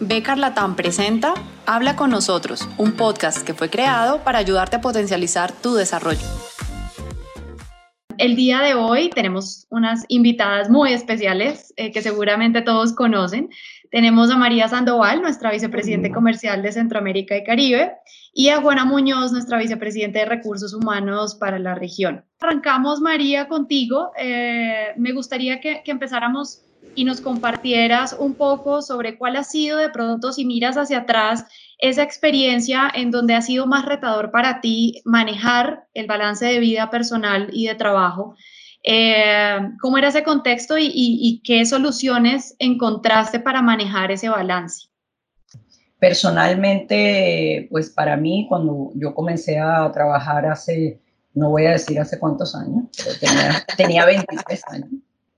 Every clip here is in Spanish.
Becar Latam presenta Habla con nosotros, un podcast que fue creado para ayudarte a potencializar tu desarrollo. El día de hoy tenemos unas invitadas muy especiales eh, que seguramente todos conocen. Tenemos a María Sandoval, nuestra vicepresidente comercial de Centroamérica y Caribe, y a Juana Muñoz, nuestra vicepresidente de Recursos Humanos para la región. Arrancamos, María, contigo. Eh, me gustaría que, que empezáramos y nos compartieras un poco sobre cuál ha sido de pronto, si miras hacia atrás, esa experiencia en donde ha sido más retador para ti manejar el balance de vida personal y de trabajo. Eh, ¿Cómo era ese contexto y, qué soluciones encontraste para manejar ese balance? Personalmente, pues para mí, cuando yo comencé a trabajar hace, no voy a decir hace cuántos años, tenía, tenía 23 años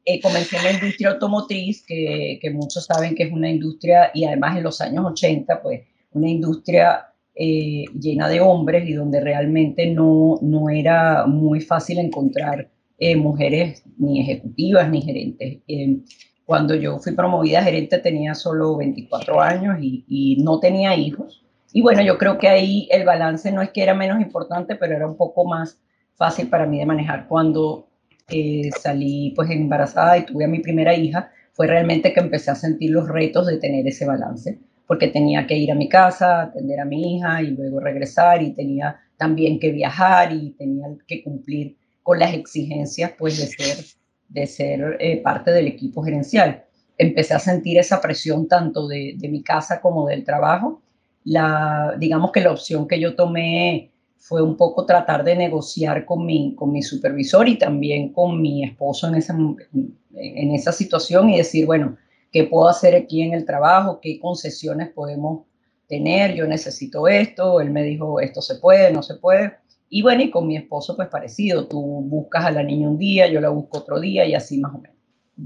eh, comencé en la industria automotriz, que, que, muchos saben que es una industria, y además en los años 80, pues una industria eh, llena de hombres y donde realmente no, no era muy fácil encontrar eh, mujeres ni ejecutivas ni gerentes. cuando yo fui promovida a gerente tenía solo 24 años y, y no tenía hijos. Y bueno, yo creo que ahí el balance no es que era menos importante, pero era un poco más fácil para mí de manejar. Cuando salí pues embarazada y tuve a mi primera hija, fue realmente que empecé a sentir los retos de tener ese balance, porque tenía que ir a mi casa, atender a mi hija y luego regresar y tenía también que viajar y tenía que cumplir con las exigencias pues de ser, de ser eh, parte del equipo gerencial. Empecé a sentir esa presión tanto de, de mi casa como del trabajo. La, digamos que la opción que yo tomé fue un poco tratar de negociar con mi, con mi supervisor y también con mi esposo en esa, en esa situación y decir, bueno, ¿qué puedo hacer aquí en el trabajo? ¿Qué concesiones podemos tener? Yo necesito esto. Él me dijo, esto se puede, no se puede. Y bueno, y con mi esposo pues parecido, tú buscas a la niña un día, yo la busco otro día y así más o menos.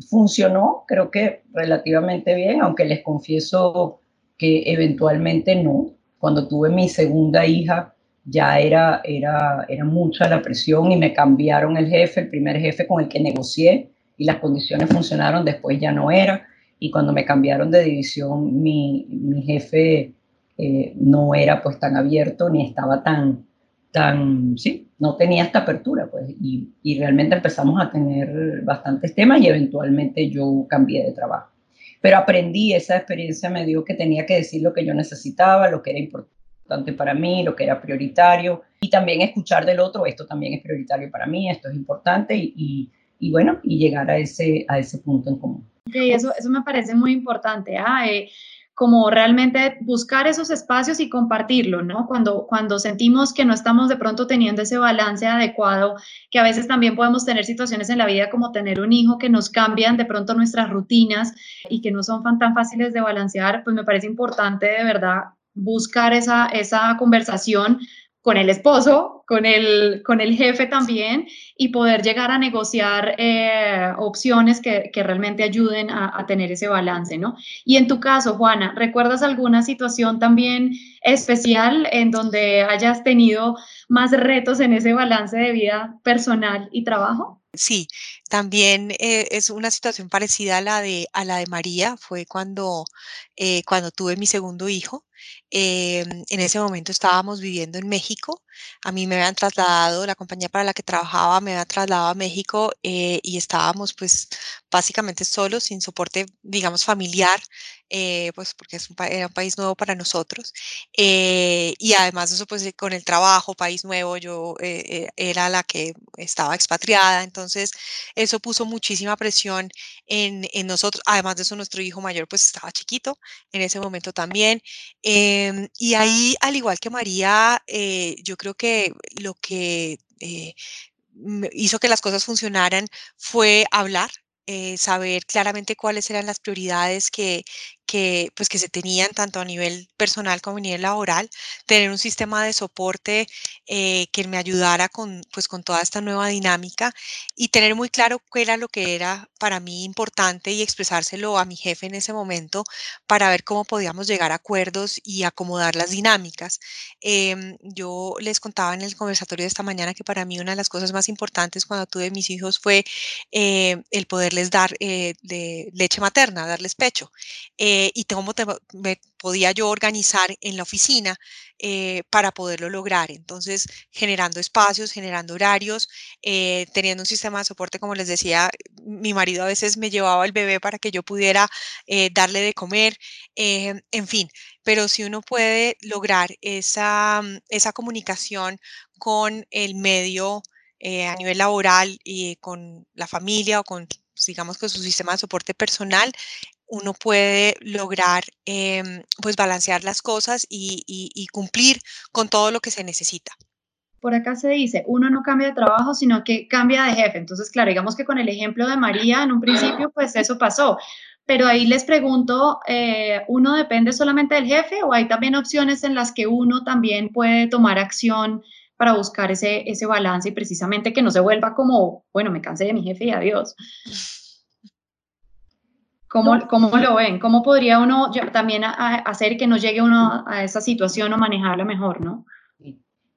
Funcionó, creo que relativamente bien, aunque les confieso que eventualmente no. Cuando tuve mi segunda hija, ya era, era, era mucha la presión y me cambiaron el jefe, el primer jefe con el que negocié y las condiciones funcionaron, después ya no era. Y cuando me cambiaron de división, mi, mi jefe eh, no era pues tan abierto ni estaba tan, tan, sí, no tenía esta apertura, pues, y, y realmente empezamos a tener bastantes temas y eventualmente yo cambié de trabajo. Pero aprendí, esa experiencia me dio que tenía que decir lo que yo necesitaba, lo que era importante importante para mí, lo que era prioritario, y también escuchar del otro, esto también es prioritario para mí, esto es importante, y, y, bueno, y llegar a ese, a ese punto en común. Okay, eso, eso me parece muy importante. ¿ah? Eh, como realmente buscar esos espacios y compartirlo, ¿no? Cuando, cuando sentimos que no estamos de pronto teniendo ese balance adecuado, que a veces también podemos tener situaciones en la vida como tener un hijo que nos cambian de pronto nuestras rutinas y que no son tan fáciles de balancear, pues me parece importante de verdad buscar esa, esa conversación con el esposo, con el, con el jefe también y poder llegar a negociar eh, opciones que, que, realmente ayuden a, tener ese balance, ¿no? Y en tu caso, Juana, ¿recuerdas alguna situación también especial en donde hayas tenido más retos en ese balance de vida personal y trabajo? Sí, también eh, es una situación parecida a la de, a la de María, fue cuando, eh, cuando tuve mi segundo hijo. Em, en ese momento estábamos viviendo en México, a mí me habían trasladado, la compañía para la que trabajaba me había trasladado a México eh, y estábamos pues básicamente solos, sin soporte, digamos, familiar, pues porque es un, era un país nuevo para nosotros. y además de eso, pues con el trabajo, país nuevo, yo era la que estaba expatriada, entonces eso puso muchísima presión en, en, nosotros. Además de eso, nuestro hijo mayor pues estaba chiquito en ese momento también. Em, y ahí, al igual que María, eh, yo creo que lo que eh, hizo que las cosas funcionaran fue hablar, eh, saber claramente cuáles eran las prioridades que, que, pues, que se tenían tanto a nivel personal como a nivel laboral, tener un sistema de soporte eh, que me ayudara con, pues, con toda esta nueva dinámica y tener muy claro qué era lo que era para mí importante y expresárselo a mi jefe en ese momento para ver cómo podíamos llegar a acuerdos y acomodar las dinámicas. Em, yo les contaba en el conversatorio de esta mañana que para mí una de las cosas más importantes cuando tuve mis hijos fue eh, el poderles dar eh, leche materna, darles pecho. Y cómo me podía yo organizar en la oficina eh, para poderlo lograr. Entonces, generando espacios, generando horarios, eh, teniendo un sistema de soporte, como les decía, mi marido a veces me llevaba el bebé para que yo pudiera darle de comer, en fin, pero si uno puede lograr esa, esa comunicación con el medio a nivel laboral y con la familia o con digamos que su sistema de soporte personal, uno puede lograr em, pues balancear las cosas y, cumplir con todo lo que se necesita. Por acá se dice, uno no cambia de trabajo, sino que cambia de jefe. Entonces, claro, digamos que con el ejemplo de María, en un principio, pues eso pasó. Pero ahí les pregunto, eh, ¿uno depende solamente del jefe o hay también opciones en las que uno también puede tomar acción para buscar ese, ese balance y precisamente que no se vuelva como, bueno, me cansé de mi jefe y adiós? ¿Cómo, ¿Cómo, lo ven? ¿Cómo podría uno también hacer que no llegue uno a esa situación o manejarla mejor, no?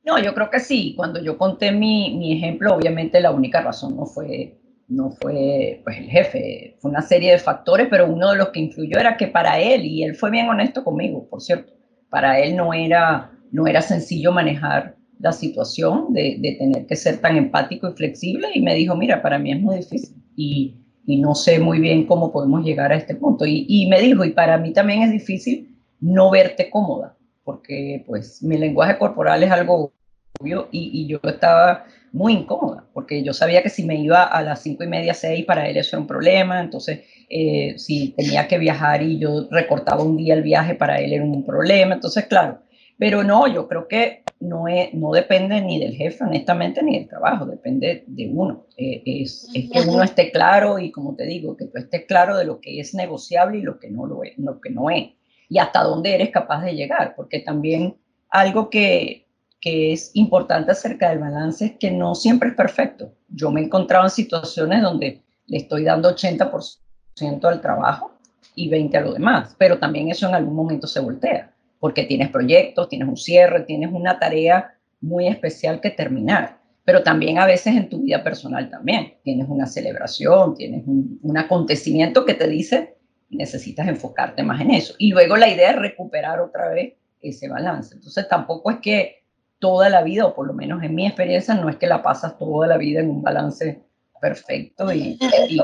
No, yo creo que sí. Cuando yo conté mi, mi, ejemplo, obviamente la única razón no fue, no fue pues, el jefe, fue una serie de factores, pero uno de los que influyó era que para él, y él fue bien honesto conmigo, por cierto, para él no era, no era sencillo manejar la situación de, de tener que ser tan empático y flexible, y me dijo, mira, para mí es muy difícil. Y, y no sé muy bien cómo podemos llegar a este punto. Y, me dijo, y para mí también es difícil no verte cómoda, porque pues mi lenguaje corporal es algo obvio y, yo estaba muy incómoda, porque yo sabía que si me iba a las cinco y media, seis, para él eso era un problema, entonces eh, si tenía que viajar y yo recortaba un día el viaje, para él era un problema, entonces claro, pero no, yo creo que no, es, no depende ni del jefe, honestamente, ni del trabajo, depende de uno. Eh, es, es, que uno esté claro y, como te digo, que tú estés claro de lo que es negociable y lo que no lo es, lo que no es. Y hasta dónde eres capaz de llegar, porque también algo que, que es importante acerca del balance es que no siempre es perfecto. Yo me he encontrado en situaciones donde le estoy dando 80% al trabajo y 20% a lo demás, pero también eso en algún momento se voltea porque tienes proyectos, tienes un cierre, tienes una tarea muy especial que terminar. Pero también a veces en tu vida personal también tienes una celebración, tienes un, acontecimiento que te dice necesitas enfocarte más en eso. Y luego la idea es recuperar otra vez ese balance. Entonces tampoco es que toda la vida, o por lo menos en mi experiencia, no es que la pasas toda la vida en un balance perfecto y, y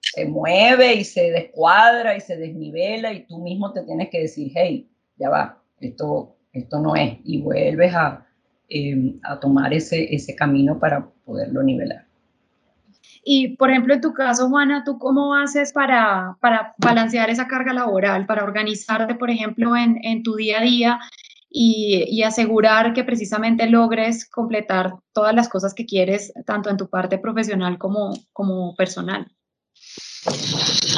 se mueve y se descuadra y se desnivela y tú mismo te tienes que decir, hey, ya va, esto, esto no es, y vuelves a, em, a tomar ese, ese camino para poderlo nivelar. Y, por ejemplo, en tu caso, Juana, ¿tú cómo haces para, para balancear esa carga laboral, para organizarte, por ejemplo, en, en tu día a día y, y, asegurar que precisamente logres completar todas las cosas que quieres, tanto en tu parte profesional como, como personal?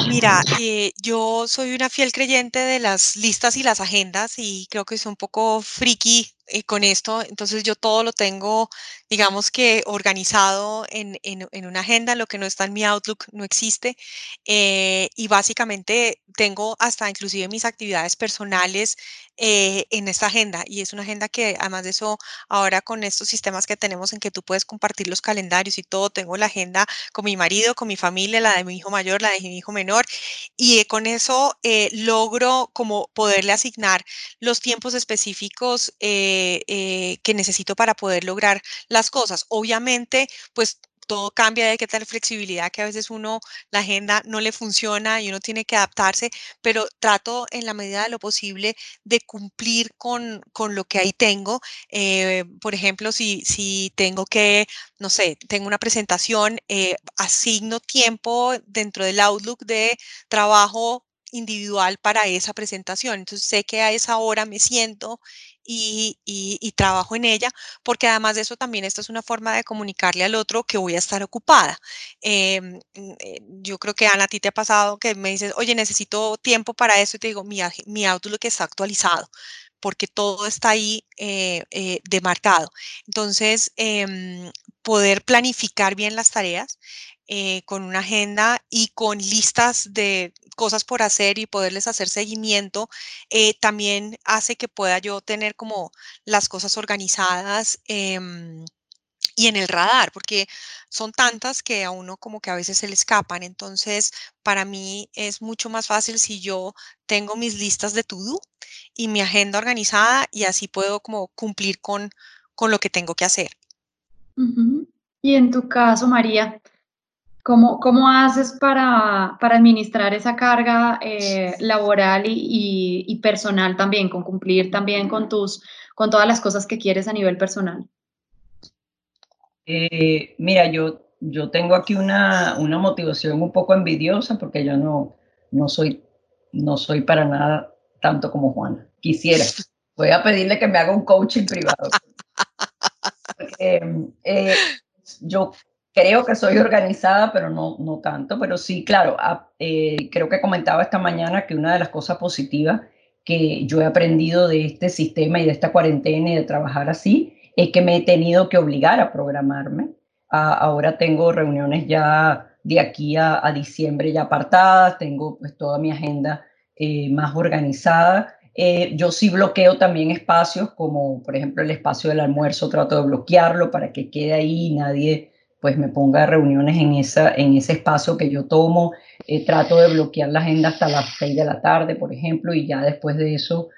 Mira, eh, yo soy una fiel creyente de las listas y las agendas y creo que es un poco friki eh, con esto, entonces yo todo lo tengo, digamos que organizado en, en, una agenda, lo que no está en mi Outlook no existe eh, y básicamente tengo hasta inclusive mis actividades personales en esta agenda. Y es una agenda que además de eso ahora con estos sistemas que tenemos en que tú puedes compartir los calendarios y todo, tengo la agenda con mi marido, con mi familia, la de mi hijo mayor, la de mi hijo menor y con eso logro como poderle asignar los tiempos específicos. Eh, que necesito para poder lograr las cosas. Obviamente, pues todo cambia, hay que tener flexibilidad, que a veces uno, la agenda no le funciona y uno tiene que adaptarse, pero trato en la medida de lo posible de cumplir con, con lo que ahí tengo. Eh, por ejemplo, si, si tengo que, no sé, tengo una presentación, eh, asigno tiempo dentro del Outlook de trabajo individual para esa presentación. Entonces sé que a esa hora me siento y, trabajo en ella, porque además de eso también esta es una forma de comunicarle al otro que voy a estar ocupada. Em, eh, yo creo que Ana, a ti te ha pasado que me dices, oye, necesito tiempo para eso y te digo, mi, mi Outlook está actualizado porque todo está ahí eh, eh, demarcado. Entonces, em, poder planificar bien las tareas eh, con una agenda y con listas de cosas por hacer y poderles hacer seguimiento, eh, también hace que pueda yo tener como las cosas organizadas. Em, y en el radar, porque son tantas que a uno como que a veces se le escapan. Entonces, para mí es mucho más fácil si yo tengo mis listas de to-do y mi agenda organizada y así puedo como cumplir con, con lo que tengo que hacer. Y en tu caso, María, ¿cómo, cómo haces para, para administrar esa carga eh, laboral y, y, personal también, con cumplir también con, tus, con todas las cosas que quieres a nivel personal? Eh, mira, yo, yo tengo aquí una, una, motivación un poco envidiosa porque yo no, no, soy, no soy para nada tanto como Juana. Quisiera. Voy a pedirle que me haga un coaching privado. Eh, yo creo que soy organizada, pero no, no tanto. Pero sí, claro, ah, eh, creo que comentaba esta mañana que una de las cosas positivas que yo he aprendido de este sistema y de esta cuarentena y de trabajar así es que me he tenido que obligar a programarme. ahora tengo reuniones ya de aquí a, diciembre ya apartadas, tengo pues toda mi agenda eh, más organizada. Eh, yo sí bloqueo también espacios como por ejemplo el espacio del almuerzo, trato de bloquearlo para que quede ahí nadie pues me ponga reuniones en, esa, en ese espacio que yo tomo. Eh, trato de bloquear la agenda hasta las 6 de la tarde, por ejemplo, y ya después de eso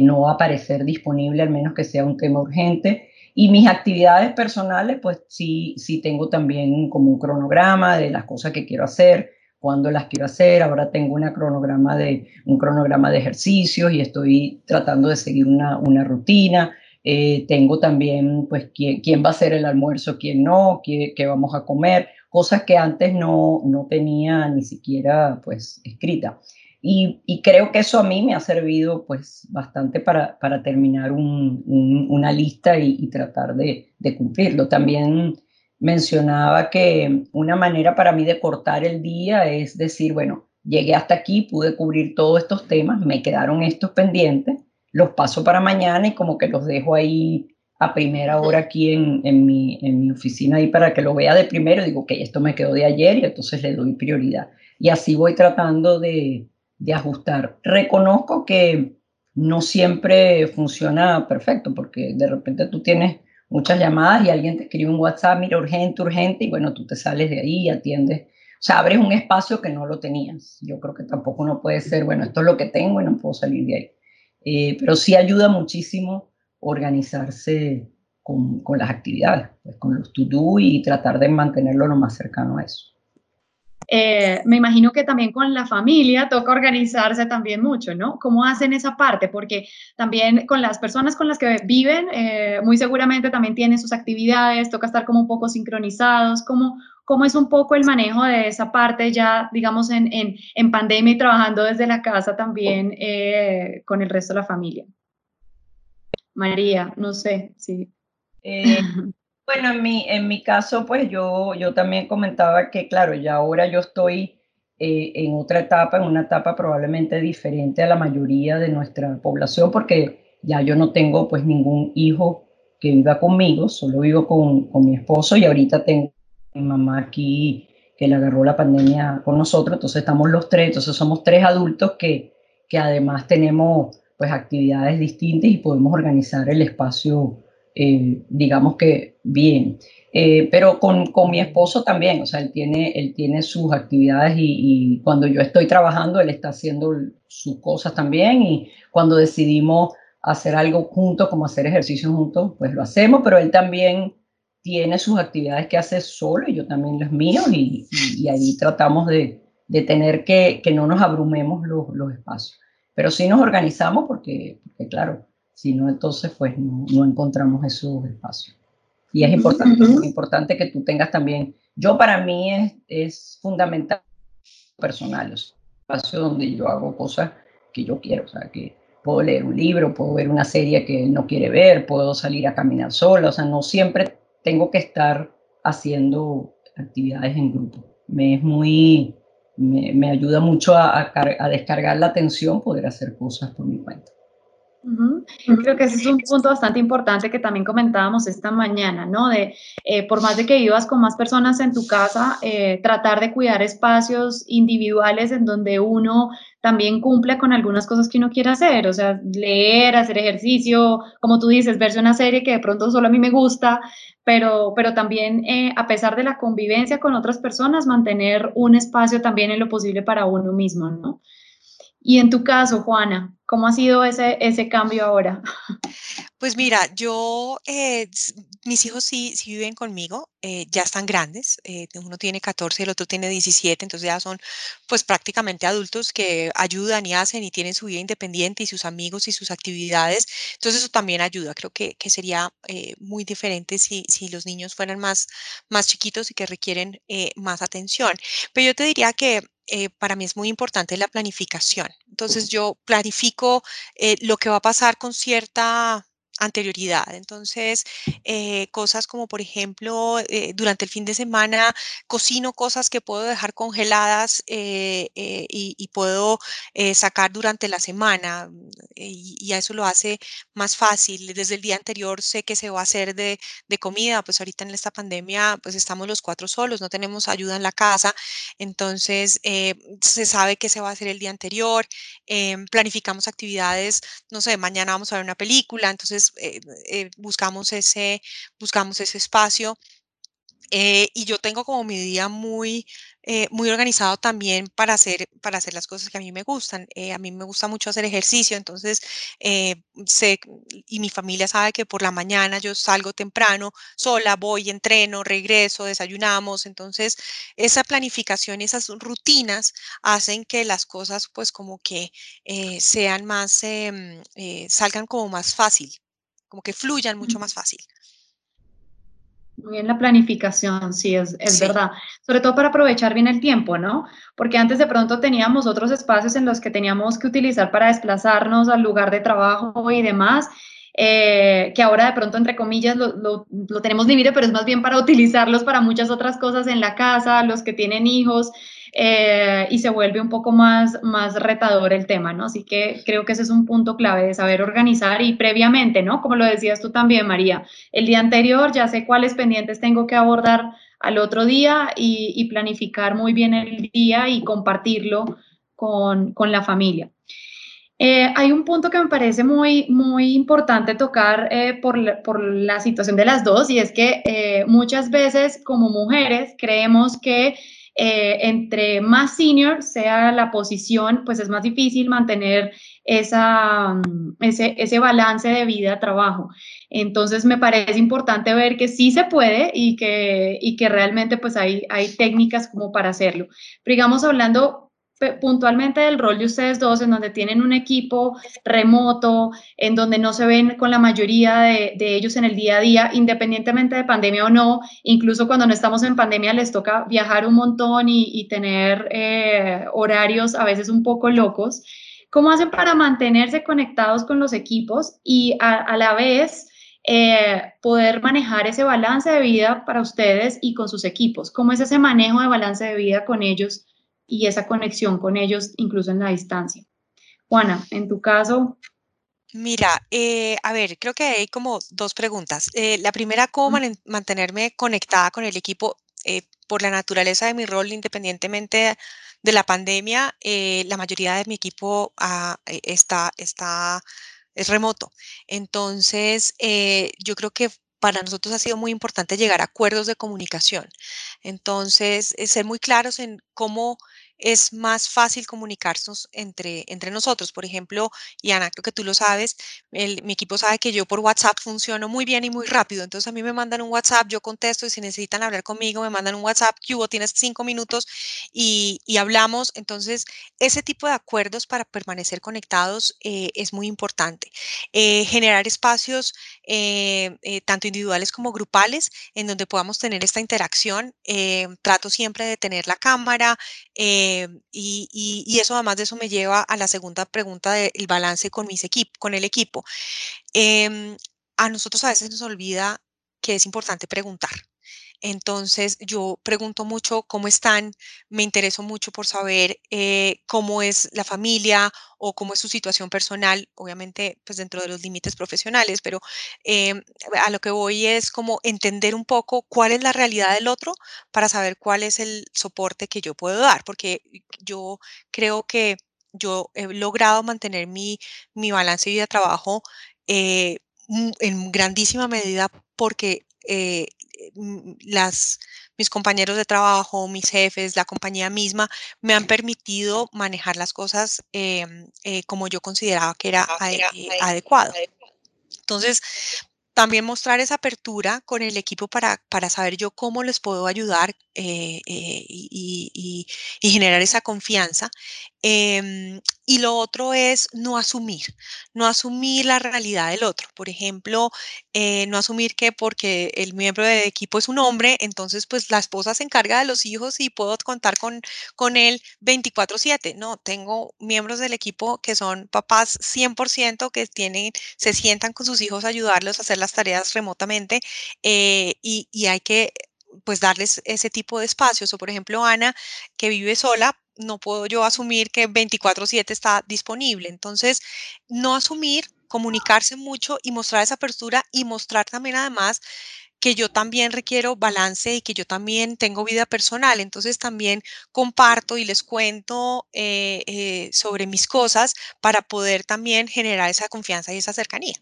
no va a aparecer disponible, al menos que sea un tema urgente. Y mis actividades personales, pues sí, sí tengo también como un cronograma de las cosas que quiero hacer, cuándo las quiero hacer. Ahora tengo una cronograma de, un cronograma de ejercicios y estoy tratando de seguir una, una rutina. Eh, tengo también, pues, quién, quién, va a hacer el almuerzo, quién no, qué, qué, vamos a comer, cosas que antes no, no tenía ni siquiera, pues, escrita. Y, creo que eso a mí me ha servido pues bastante para, para terminar una lista y, tratar de, de, cumplirlo. También mencionaba que una manera para mí de cortar el día es decir, bueno, llegué hasta aquí, pude cubrir todos estos temas, me quedaron estos pendientes, los paso para mañana y como que los dejo ahí a primera hora aquí en, en, mi, en mi oficina ahí para que lo vea de primero. Digo, que esto me quedó de ayer y entonces le doy prioridad. Y así voy tratando de, de ajustar. Reconozco que no siempre funciona perfecto, porque de repente tú tienes muchas llamadas y alguien te escribe un WhatsApp, mira, urgente, urgente, y bueno, tú te sales de ahí y atiendes. O sea, abres un espacio que no lo tenías. Yo creo que tampoco no puede ser, bueno, esto es lo que tengo y no puedo salir de ahí. Eh, pero sí ayuda muchísimo organizarse con, con las actividades, pues con los to-do y tratar de mantenerlo lo más cercano a eso. Eh, me imagino que también con la familia toca organizarse también mucho, ¿no? ¿Cómo hacen esa parte? Porque también con las personas con las que viven, eh, muy seguramente también tienen sus actividades, toca estar como un poco sincronizados. ¿Cómo, cómo es un poco el manejo de esa parte ya, digamos, en, en, en pandemia y trabajando desde la casa también eh, con el resto de la familia? María, no sé, sí. Bueno, en mi, en mi caso, pues yo, yo también comentaba que, claro, ya ahora yo estoy eh, en otra etapa, en una etapa probablemente diferente a la mayoría de nuestra población, porque ya yo no tengo pues ningún hijo que viva conmigo, solo vivo con, con mi esposo y ahorita tengo mi mamá aquí que le agarró la pandemia con nosotros, entonces estamos los tres, entonces somos tres adultos que, que además tenemos pues actividades distintas y podemos organizar el espacio eh, digamos que bien. Eh, pero con, con, mi esposo también, o sea, él tiene, él tiene sus actividades y, cuando yo estoy trabajando, él está haciendo sus cosas también y cuando decidimos hacer algo juntos, como hacer ejercicio juntos, pues lo hacemos, pero él también tiene sus actividades que hace solo y yo también las mías y, y, ahí tratamos de, de tener que, que, no nos abrumemos los, los espacios. Pero sí nos organizamos porque, porque claro, si no, entonces pues no, encontramos esos espacios. Y es importante, es importante que tú tengas también, yo para mí es, es fundamental personal, es un espacio donde yo hago cosas que yo quiero, o sea, que puedo leer un libro, puedo ver una serie que él no quiere ver, puedo salir a caminar sola, o sea, no siempre tengo que estar haciendo actividades en grupo. Me es muy, me, me ayuda mucho a, a, a descargar la atención, poder hacer cosas por mi cuenta. Creo que ese es un punto bastante importante que también comentábamos esta mañana, ¿no? De eh, por más de que vivas con más personas en tu casa, eh, tratar de cuidar espacios individuales en donde uno también cumpla con algunas cosas que uno quiere hacer, o sea, leer, hacer ejercicio, como tú dices, verse una serie que de pronto solo a mí me gusta, pero, pero también eh, a pesar de la convivencia con otras personas, mantener un espacio también en lo posible para uno mismo, ¿no? Y en tu caso, Juana, ¿cómo ha sido ese, ese cambio ahora? Pues mira, yo, eh, mis hijos sí, sí viven conmigo, eh, ya están grandes, eh, uno tiene 14 y el otro tiene 17, entonces ya son pues prácticamente adultos que ayudan y hacen y tienen su vida independiente y sus amigos y sus actividades, entonces eso también ayuda, creo que, que sería muy diferente si, si los niños fueran más, más chiquitos y que requieren más atención, pero yo te diría que eh, para mí es muy importante la planificación. Entonces yo planifico eh, lo que va a pasar con cierta anterioridad. Entonces, eh, cosas como, por ejemplo, eh, durante el fin de semana cocino cosas que puedo dejar congeladas eh, y, puedo sacar durante la semana y, a eso lo hace más fácil. Desde el día anterior sé que se va a hacer de, de, comida, pues ahorita en esta pandemia pues estamos los cuatro solos, no tenemos ayuda en la casa, entonces se sabe que se va a hacer el día anterior, planificamos actividades, no sé, mañana vamos a ver una película, entonces eh, eh, buscamos, ese, buscamos ese espacio. Eh, y yo tengo como mi día muy, muy organizado también para hacer, para hacer las cosas que a mí me gustan. a mí me gusta mucho hacer ejercicio, entonces sé, y mi familia sabe que por la mañana yo salgo temprano, sola, voy, entreno, regreso, desayunamos. Entonces, esa planificación, esas rutinas hacen que las cosas pues como que sean más, em, salgan como más fácil como que fluyan mucho más fácil. Muy bien, la planificación, sí, es, es verdad. Sobre todo para aprovechar bien el tiempo, ¿no? Porque antes de pronto teníamos otros espacios en los que teníamos que utilizar para desplazarnos al lugar de trabajo y demás, eh, que ahora de pronto, entre comillas, lo, lo, lo tenemos libre, pero es más bien para utilizarlos para muchas otras cosas en la casa, los que tienen hijos. Eh, y se vuelve un poco más, más retador el tema, ¿no? Así que creo que ese es un punto clave de saber organizar y previamente, ¿no? Como lo decías tú también, María, el día anterior ya sé cuáles pendientes tengo que abordar al otro día y, planificar muy bien el día y compartirlo con, con la familia. Eh, hay un punto que me parece muy, muy importante tocar eh, por, la, por, la, situación de las dos y es que muchas veces como mujeres creemos que eh, entre más senior sea la posición, pues es más difícil mantener mm, ese, ese balance de vida-trabajo. Entonces me parece importante ver que sí se puede y que, y que realmente pues hay, hay técnicas como para hacerlo. Pero digamos, hablando puntualmente del rol de ustedes dos, en donde tienen un equipo remoto, en donde no se ven con la mayoría de, ellos en el día a día, independientemente de pandemia o no, incluso cuando no estamos en pandemia les toca viajar un montón y, tener eh, horarios a veces un poco locos. ¿Cómo hacen para mantenerse conectados con los equipos y a, la vez eh, poder manejar ese balance de vida para ustedes y con sus equipos? ¿Cómo es ese manejo de balance de vida con ellos? Y esa conexión con ellos incluso en la distancia. Juana, en tu caso. Mira, eh, a ver, creo que hay como dos preguntas. Eh, la primera, ¿cómo mantenerme conectada con el equipo? Eh, por la naturaleza de mi rol, independientemente de la pandemia, la mayoría de mi equipo ah, está, está, es remoto. Entonces, yo creo que para nosotros ha sido muy importante llegar a acuerdos de comunicación. Entonces, ser muy claros en cómo es más fácil comunicarnos entre, entre nosotros. Por ejemplo, y Ana, creo que tú lo sabes, mi equipo sabe que yo por WhatsApp funciono muy bien y muy rápido. Entonces a mí me mandan un WhatsApp, yo contesto y si necesitan hablar conmigo, me mandan un WhatsApp, que tienes cinco minutos y, hablamos. Entonces, ese tipo de acuerdos para permanecer conectados eh, es muy importante. Eh, generar espacios eh, tanto individuales como grupales en donde podamos tener esta interacción. trato siempre de tener la cámara. Em, y, eso además de eso me lleva a la segunda pregunta del balance con, mis con el equipo. Em, a nosotros a veces nos olvida que es importante preguntar. Entonces, yo pregunto mucho cómo están, me intereso mucho por saber eh, cómo es la familia o cómo es su situación personal, obviamente, pues dentro de los límites profesionales, pero em, a lo que voy es como entender un poco cuál es la realidad del otro para saber cuál es el soporte que yo puedo dar, porque yo creo que yo he logrado mantener mi, mi balance vida-trabajo eh, en grandísima medida porque eh, mm, las, mis compañeros de trabajo, mis jefes, la compañía misma, me han permitido manejar las cosas em, eh, como yo consideraba que era adecuado. Entonces, también mostrar esa apertura con el equipo para, para saber yo cómo les puedo ayudar eh, eh, y, generar esa confianza. Em, y lo otro es no asumir, no asumir la realidad del otro. Por ejemplo, eh, no asumir que porque el miembro del equipo es un hombre, entonces pues la esposa se encarga de los hijos y puedo contar con, con él 24/7. No, tengo miembros del equipo que son papás 100% que tienen, se sientan con sus hijos a ayudarlos a hacer las tareas remotamente y, y hay que pues darles ese tipo de espacios. O por ejemplo, Ana, que vive sola, no puedo yo asumir que 24/7 está disponible. Entonces, no asumir, comunicarse mucho y mostrar esa apertura y mostrar también además que yo también requiero balance y que yo también tengo vida personal. Entonces también comparto y les cuento eh, eh, sobre mis cosas para poder también generar esa confianza y esa cercanía.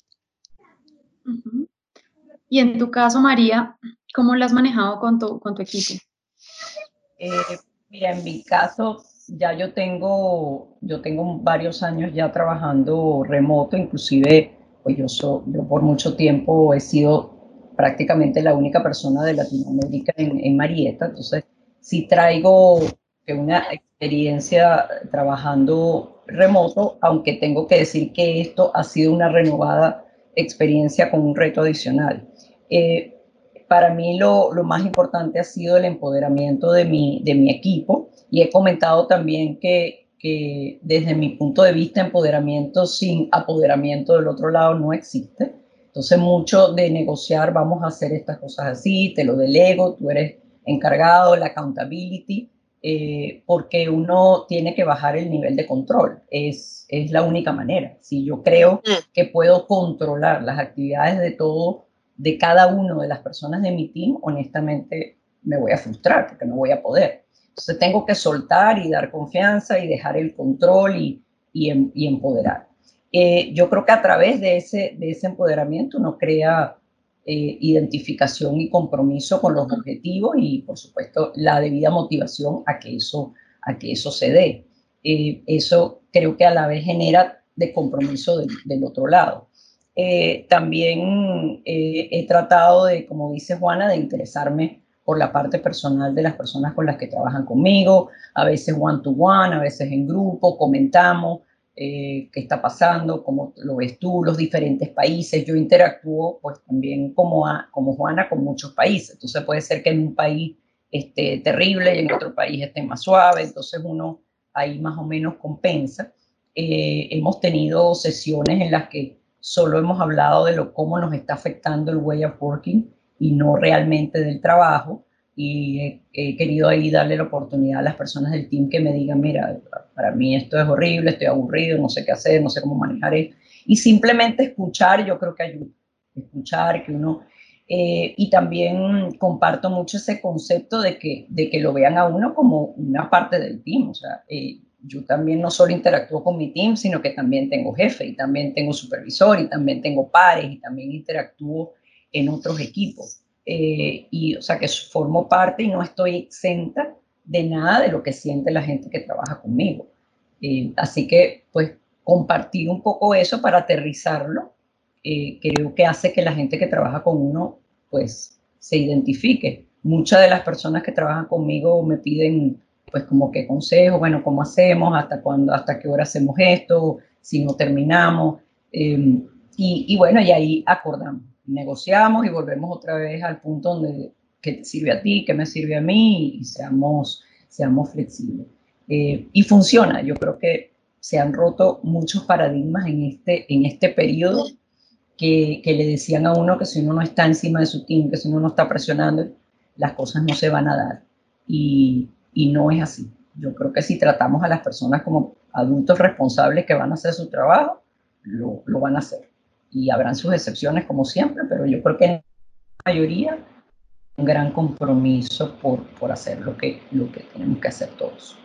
Y en tu caso, María, ¿cómo lo has manejado con tu, con tu equipo? Eh, mira, en mi caso, ya yo tengo, yo tengo varios años ya trabajando remoto, inclusive, pues yo, yo por mucho tiempo he sido prácticamente la única persona de Latinoamérica en, en Marietta, entonces sí traigo una experiencia trabajando remoto, aunque tengo que decir que esto ha sido una renovada experiencia con un reto adicional. Eh, para mí lo, lo, más importante ha sido el empoderamiento de mi, de mi equipo y he comentado también que, que desde mi punto de vista empoderamiento sin apoderamiento del otro lado no existe. Entonces mucho de negociar, vamos a hacer estas cosas así, te lo delego, tú eres encargado, la accountability, eh, porque uno tiene que bajar el nivel de control. Es, es la única manera. Si yo creo mm. que puedo controlar las actividades de todo, de cada uno de las personas de mi team, honestamente me voy a frustrar porque no voy a poder. Entonces tengo que soltar y dar confianza y dejar el control y, y, em, y empoderar. Eh, yo creo que a través de ese, de ese empoderamiento uno crea eh, identificación y compromiso con los objetivos y, por supuesto, la debida motivación a que eso, a que eso se dé. Eh, eso creo que a la vez genera de compromiso del otro lado. Eh, también he tratado de, como dice Juana, de interesarme por la parte personal de las personas con las que trabajan conmigo, a veces one to one, a veces en grupo, comentamos, eh, qué está pasando, cómo lo ves tú, los diferentes países. Yo interactúo pues también como, como Juana con muchos países. Entonces puede ser que en un país esté terrible y en otro país esté más suave. Entonces uno ahí más o menos compensa. Eh, hemos tenido sesiones en las que solo hemos hablado de lo, cómo nos está afectando el way of working y no realmente del trabajo y he, querido ahí darle la oportunidad a las personas del team que me digan, mira, para mí esto es horrible, estoy aburrido, no sé qué hacer, no sé cómo manejar esto. Y simplemente escuchar, yo creo que ayuda. Escuchar, que uno... Eh, y también comparto mucho ese concepto de que, de que lo vean a uno como una parte del team. O sea, eh, yo también no solo interactúo con mi team, sino que también tengo jefe y también tengo supervisor y también tengo pares y también interactúo en otros equipos. Eh, y o sea que formo parte y no estoy exenta de nada de lo que siente la gente que trabaja conmigo. Eh, así que pues compartir un poco eso para aterrizarlo, eh, creo que hace que la gente que trabaja con uno pues se identifique. Muchas de las personas que trabajan conmigo me piden pues como que consejo, bueno, ¿cómo hacemos? ¿Hasta cuándo? ¿Hasta qué hora hacemos esto? Si no terminamos. y, y bueno, y ahí acordamos negociamos y volvemos otra vez al punto donde que te sirve a ti, que me sirve a mí y seamos, seamos flexibles. Eh, y funciona, yo creo que se han roto muchos paradigmas en este, en este periodo que, que, le decían a uno que si uno no está encima de su team, que si uno no está presionando, las cosas no se van a dar. Y, y no es así. Yo creo que si tratamos a las personas como adultos responsables que van a hacer su trabajo, lo, lo van a hacer. Y habrán sus excepciones como siempre, pero yo creo que en la mayoría un gran compromiso por, por hacer lo que, lo que tenemos que hacer todos.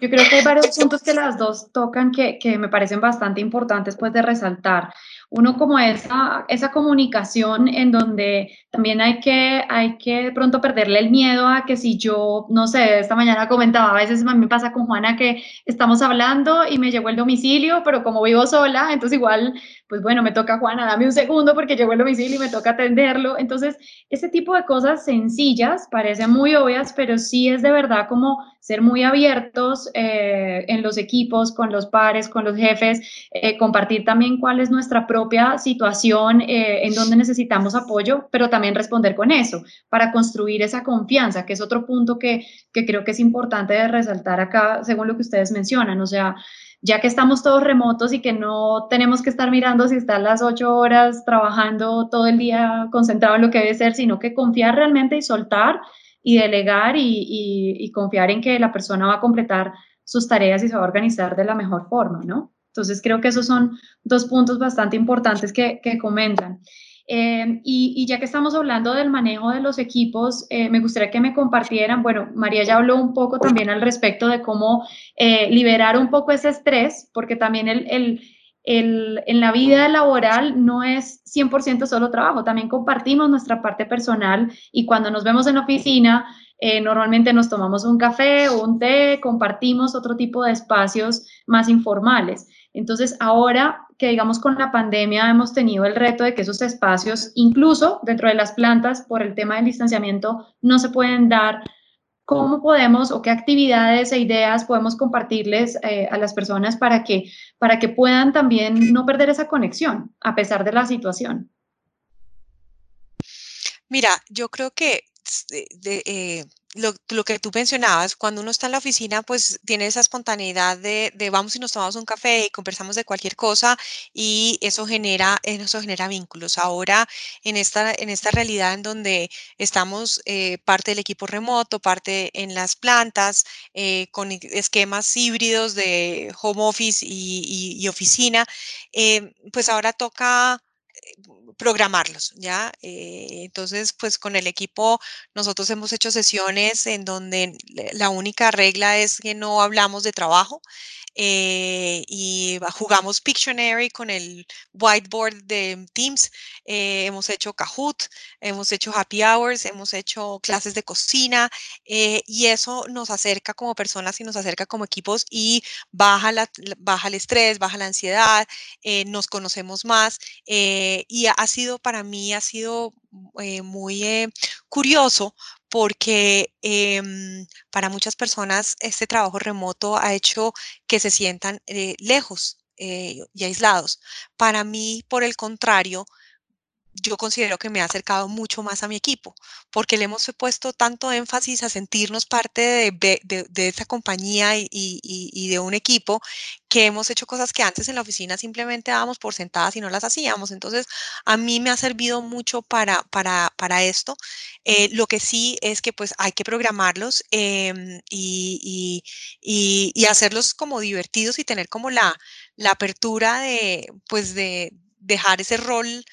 Yo creo que hay varios puntos que las dos tocan que, que me parecen bastante importantes pues de resaltar. Uno como esa, esa comunicación en donde también hay que, hay que pronto perderle el miedo a que si yo, no sé, esta mañana comentaba, a veces me pasa con Juana que estamos hablando y me llegó el domicilio, pero como vivo sola, entonces igual pues bueno, me toca Juana, dame un segundo porque llegó el domicilio y me toca atenderlo. Entonces, ese tipo de cosas sencillas parecen muy obvias, pero sí es de verdad como ser muy abiertos eh, en los equipos, con los pares, con los jefes, eh, compartir también cuál es nuestra propia situación, eh, en donde necesitamos apoyo, pero también responder con eso para construir esa confianza, que es otro punto que, que creo que es importante de resaltar acá, según lo que ustedes mencionan. O sea, ya que estamos todos remotos y que no tenemos que estar mirando si están las ocho horas trabajando todo el día concentrado en lo que debe ser, sino que confiar realmente y soltar y delegar y, confiar en que la persona va a completar sus tareas y se va a organizar de la mejor forma, ¿no? Entonces creo que esos son dos puntos bastante importantes que, que comentan. Eh, y, ya que estamos hablando del manejo de los equipos, eh, me gustaría que me compartieran, bueno, María ya habló un poco también al respecto de cómo eh, liberar un poco ese estrés, porque también el, el, el, en la vida laboral no es 100% solo trabajo, también compartimos nuestra parte personal y cuando nos vemos en la oficina, normalmente nos tomamos un café o un té, compartimos otro tipo de espacios más informales. Entonces, ahora que digamos con la pandemia hemos tenido el reto de que esos espacios, incluso dentro de las plantas, por el tema del distanciamiento, no se pueden dar. ¿Cómo podemos o qué actividades e ideas podemos compartirles eh, a las personas para que, para que puedan también no perder esa conexión a pesar de la situación? Mira, yo creo que eh, lo, lo, que tú mencionabas, cuando uno está en la oficina, pues tiene esa espontaneidad de, de, vamos y nos tomamos un café y conversamos de cualquier cosa y eso genera, eso genera vínculos. Ahora, en esta, en esta realidad en donde estamos eh, parte del equipo remoto, parte en las plantas, eh, con esquemas híbridos de home office y, y, oficina, eh, pues ahora toca programarlos, ¿ya? Eh, entonces, pues con el equipo nosotros hemos hecho sesiones en donde la única regla es que no hablamos de trabajo, eh, y jugamos Pictionary con el whiteboard de Teams, eh, hemos hecho Kahoot, hemos hecho happy hours, hemos hecho clases de cocina eh, y eso nos acerca como personas y nos acerca como equipos y baja, la, baja el estrés, baja la ansiedad, nos conocemos más y ha sido para mí, ha sido muy curioso porque em, para muchas personas este trabajo remoto ha hecho que se sientan eh, lejos eh, y aislados. Para mí, por el contrario, yo considero que me ha acercado mucho más a mi equipo, porque le hemos puesto tanto énfasis a sentirnos parte de, de, esa compañía y, y, de un equipo que hemos hecho cosas que antes en la oficina simplemente dábamos por sentadas y no las hacíamos. Entonces, a mí me ha servido mucho para, para, para esto. Eh, lo que sí es que pues hay que programarlos em, y, y, hacerlos como divertidos y tener como la, la apertura de, pues de dejar ese rol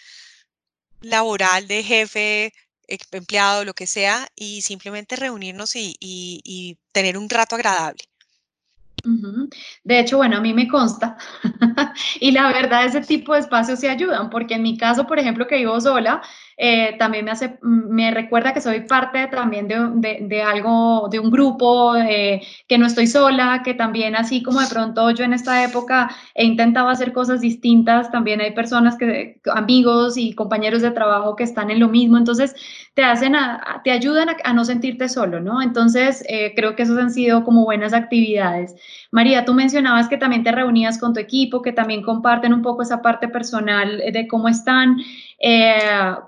laboral de jefe, empleado, lo que sea, y simplemente reunirnos y, tener un rato agradable. De hecho, bueno, a mí me consta y la verdad ese tipo de espacios se ayudan, porque en mi caso, por ejemplo, que vivo sola, eh, también me, hace, me recuerda que soy parte también de, de, algo, de un grupo, eh, que no estoy sola, que también así como de pronto yo en esta época he intentado hacer cosas distintas, también hay personas que, amigos y compañeros de trabajo que están en lo mismo, entonces te hacen, te ayudan a, no sentirte solo, ¿no? Entonces eh, creo que esos han sido como buenas actividades. María, tú mencionabas que también te reunías con tu equipo, que también comparten un poco esa parte personal de cómo están. Eh,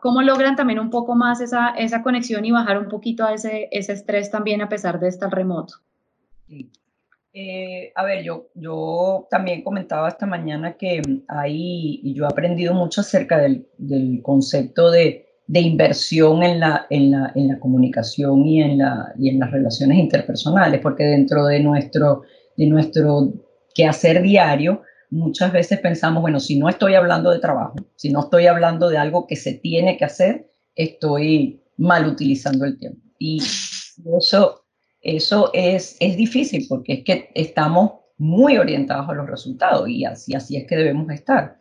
¿Cómo logran también un poco más esa, esa conexión y bajar un poquito a ese, ese estrés también a pesar de estar remoto? Eh, a ver, yo, yo también comentaba esta mañana que hay, y yo he aprendido mucho acerca del, del concepto de, de inversión en la, en la, en la comunicación y en, la, y en las relaciones interpersonales, porque dentro de nuestro, de nuestro quehacer diario, muchas veces pensamos, bueno, si no estoy hablando de trabajo, si no estoy hablando de algo que se tiene que hacer, estoy mal utilizando el tiempo. Y eso, eso es, es difícil porque es que estamos muy orientados a los resultados y así, así es que debemos estar.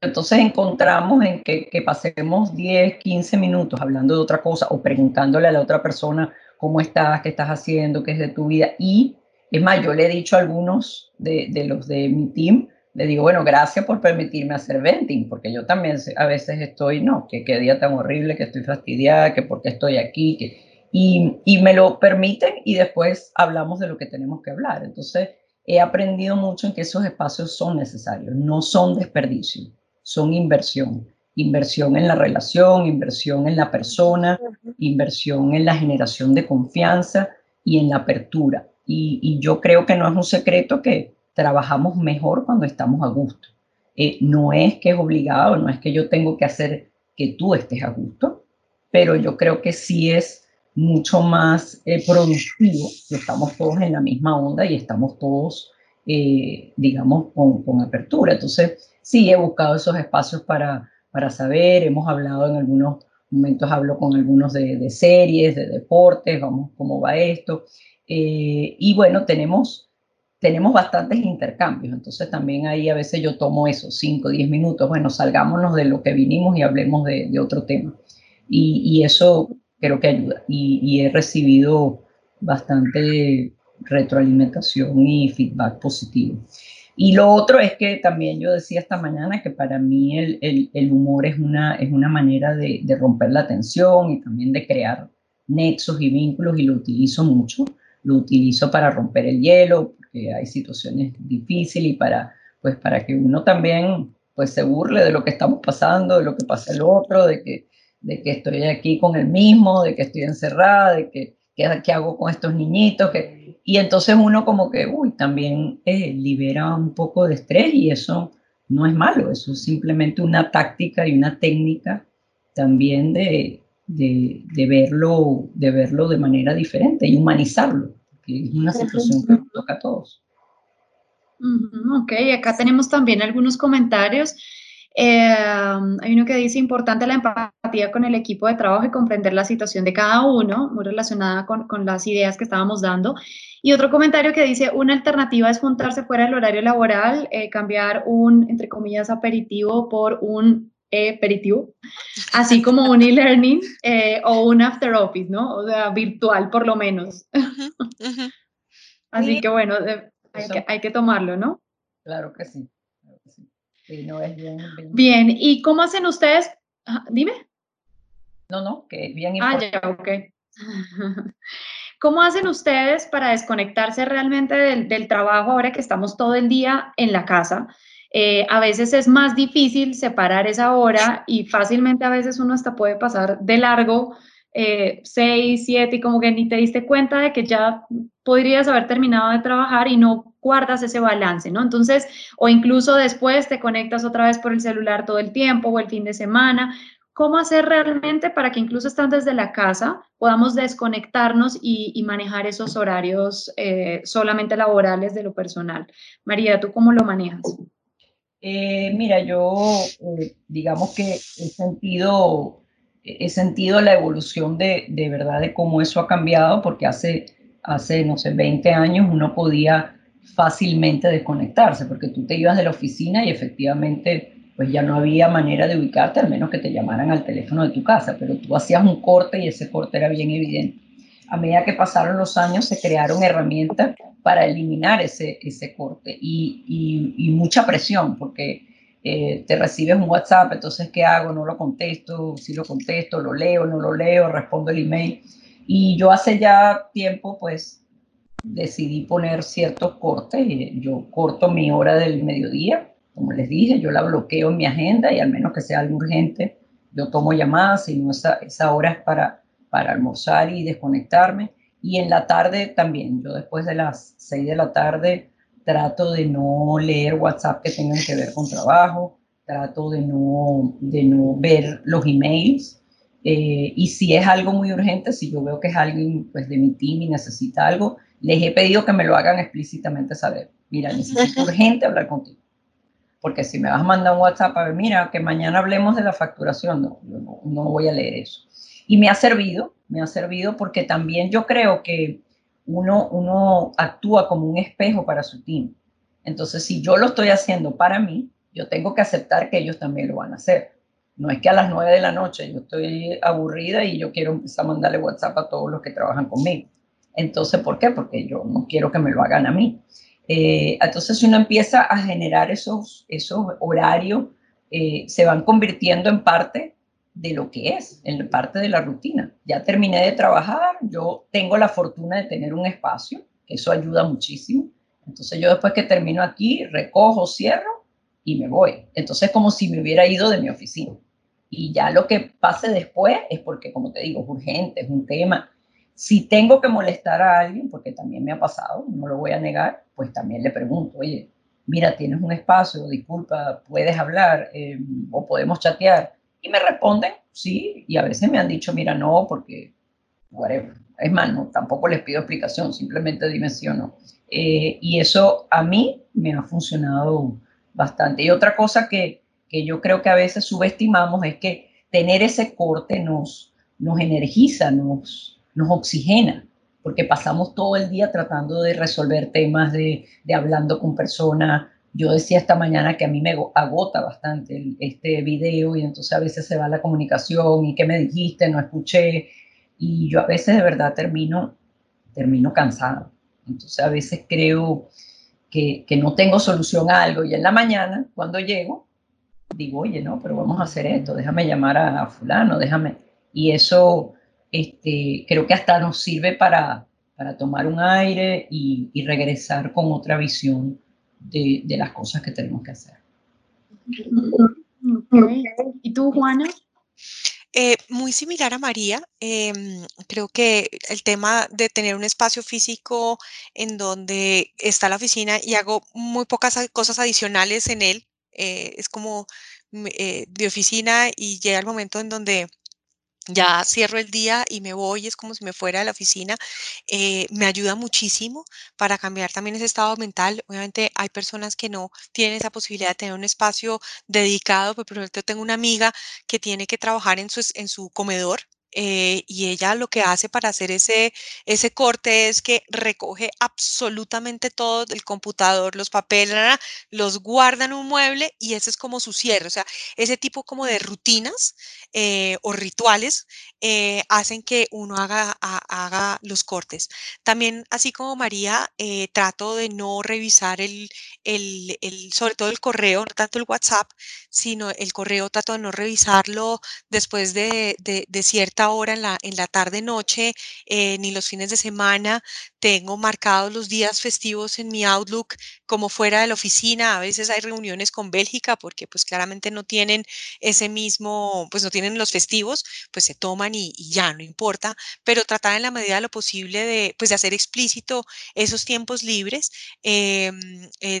Entonces encontramos en que, que, pasemos 10, 15 minutos hablando de otra cosa o preguntándole a la otra persona cómo estás, qué estás haciendo, qué es de tu vida. Y es más, yo le he dicho a algunos de, de los de mi team, le digo, bueno, gracias por permitirme hacer venting, porque yo también a veces estoy, no, que qué día tan horrible, que estoy fastidiada, que por qué estoy aquí, que, y, y me lo permiten y después hablamos de lo que tenemos que hablar. Entonces, he aprendido mucho en que esos espacios son necesarios, no son desperdicio son inversión. Inversión en la relación, inversión en la persona, inversión en la generación de confianza y en la apertura. Y, yo creo que no es un secreto que trabajamos mejor cuando estamos a gusto. Eh, no es que es obligado, no es que yo tengo que hacer que tú estés a gusto, pero yo creo que sí es mucho más eh, productivo que estamos todos en la misma onda y estamos todos, eh, digamos, con, con apertura. Entonces, sí he buscado esos espacios para, para saber, hemos hablado en algunos momentos, hablo con algunos de, series, de deportes, vamos, cómo va esto. Eh, y bueno, tenemos, tenemos bastantes intercambios, entonces también ahí a veces yo tomo eso, 5, 10 minutos, bueno, salgámonos de lo que vinimos y hablemos de, de otro tema. Y, y, eso creo que ayuda. Y, y he recibido bastante retroalimentación y feedback positivo. Y lo otro es que también yo decía esta mañana que para mí el, el, humor es una, es una manera de, de, romper la tensión y también de crear nexos y vínculos y lo utilizo mucho. Lo utilizo para romper el hielo, porque hay situaciones difíciles y para, pues, para que uno también pues, se burle de lo que estamos pasando, de lo que pasa el otro, de que, de que estoy aquí con el mismo, de que estoy encerrada, de que qué, hago con estos niñitos, y entonces uno como que, uy, también eh, libera un poco de estrés y eso no es malo, eso es simplemente una táctica y una técnica también de, de, de verlo, de verlo de manera diferente y humanizarlo, que es una situación que nos toca a todos. Ok, acá tenemos también algunos comentarios. Eh, hay uno que dice importante la empatía con el equipo de trabajo y comprender la situación de cada uno, muy relacionada con, con, las ideas que estábamos dando. Y otro comentario que dice, una alternativa es juntarse fuera del horario laboral, eh, cambiar un, entre comillas, aperitivo por un aperitivo, así como un e-learning eh, o un after office, ¿no? O sea, virtual por lo menos. así que bueno, hay que, hay que tomarlo, ¿no? Claro que sí no es bien, bien. ¿y cómo hacen ustedes? Dime. No, no, que bien importante. Ah, ya, ok. ¿Cómo hacen ustedes para desconectarse realmente del, trabajo ahora que estamos todo el día en la casa? Eh, a veces es más difícil separar esa hora y fácilmente a veces uno hasta puede pasar de largo eh, seis, siete y como que ni te diste cuenta de que ya podrías haber terminado de trabajar y no guardas ese balance, ¿no? Entonces, o incluso después te conectas otra vez por el celular todo el tiempo o el fin de semana. ¿Cómo hacer realmente para que incluso estando desde la casa podamos desconectarnos y, manejar esos horarios eh, solamente laborales de lo personal? María, ¿tú cómo lo manejas? Eh, mira, yo digamos que he sentido he sentido la evolución de, de, verdad de cómo eso ha cambiado, porque hace, hace, no sé, 20 años uno podía fácilmente desconectarse, porque tú te ibas de la oficina y efectivamente pues ya no había manera de ubicarte, al menos que te llamaran al teléfono de tu casa, pero tú hacías un corte y ese corte era bien evidente. A medida que pasaron los años se crearon herramientas para eliminar ese, ese corte y, y, mucha presión, porque eh, te recibes un WhatsApp, entonces, ¿qué hago? No lo contesto, si lo contesto, lo leo, no lo leo, respondo el email. Y yo hace ya tiempo, pues, decidí poner ciertos cortes. Yo corto mi hora del mediodía, como les dije, yo la bloqueo en mi agenda y al menos que sea algo urgente, yo tomo llamadas, y no esa, esa hora es para, para almorzar y desconectarme. Y en la tarde también, yo después de las 6 de la tarde trato de no leer WhatsApp que tengan que ver con trabajo, trato de no, de no ver los emails. Eh, y si es algo muy urgente, si yo veo que es alguien pues, de mi team y necesita algo, les he pedido que me lo hagan explícitamente saber. Mira, necesito urgente hablar contigo. Porque si me vas a mandar un WhatsApp a ver, mira, que mañana hablemos de la facturación, no, no, no voy a leer eso. Y me ha servido, me ha servido porque también yo creo que uno, uno actúa como un espejo para su team. Entonces, si yo lo estoy haciendo para mí, yo tengo que aceptar que ellos también lo van a hacer. No es que a las nueve de la noche yo estoy aburrida y yo quiero empezar a mandarle WhatsApp a todos los que trabajan conmigo. Entonces, ¿por qué? Porque yo no quiero que me lo hagan a mí. Eh, entonces, si uno empieza a generar esos, esos horarios, eh, se van convirtiendo en parte de lo que es, en parte de la rutina. Ya terminé de trabajar, yo tengo la fortuna de tener un espacio, eso ayuda muchísimo. Entonces yo después que termino aquí, recojo, cierro y me voy. Entonces como si me hubiera ido de mi oficina. Y ya lo que pase después es porque, como te digo, es urgente, es un tema. Si tengo que molestar a alguien, porque también me ha pasado, no lo voy a negar, pues también le pregunto, oye, mira, tienes un espacio, disculpa, puedes hablar eh, o podemos chatear. Y me responden, sí, y a veces me han dicho, mira, no, porque. Es más, no, tampoco les pido explicación, simplemente dimensiono. Eh, y eso a mí me ha funcionado bastante. Y otra cosa que, que yo creo que a veces subestimamos es que tener ese corte nos, nos energiza, nos, nos oxigena, porque pasamos todo el día tratando de resolver temas, de, de hablando con personas. Yo decía esta mañana que a mí me agota bastante este video y entonces a veces se va la comunicación y qué me dijiste, no escuché. Y yo a veces de verdad termino, termino cansado. Entonces a veces creo que, que, no tengo solución a algo y en la mañana, cuando llego, digo, oye, no, pero vamos a hacer esto, déjame llamar a, fulano, déjame. Y eso este, creo que hasta nos sirve para, para tomar un aire y regresar con otra visión de, de, las cosas que tenemos que hacer. Okay. ¿Y tú, Juana? Eh, muy similar a María, eh, creo que el tema de tener un espacio físico en donde está la oficina y hago muy pocas cosas adicionales en él, eh, es como de oficina y llega el momento en donde ya cierro el día y me voy, es como si me fuera a la oficina, eh, me ayuda muchísimo para cambiar también ese estado mental. Obviamente hay personas que no tienen esa posibilidad de tener un espacio dedicado, pero por ejemplo tengo una amiga que tiene que trabajar en su, en su comedor eh, y ella lo que hace para hacer ese, ese corte es que recoge absolutamente todo el computador, los papeles, los guarda en un mueble y ese es como su cierre. O sea, ese tipo como de rutinas eh, o rituales eh, hacen que uno haga, a, haga los cortes. También, así como María, eh, trato de no revisar el, el, el, sobre todo el correo, no tanto el WhatsApp, sino el correo, trato de no revisarlo después de, de, de cierta hora en la, en la tarde-noche, eh, ni los fines de semana. Tengo marcados los días festivos en mi Outlook como fuera de la oficina. A veces hay reuniones con Bélgica porque pues claramente no tienen ese mismo, pues no tienen los festivos, pues se toman y, y ya, no importa. Pero tratar en la medida de lo posible de, pues de hacer explícito esos tiempos libres. Eh, eh,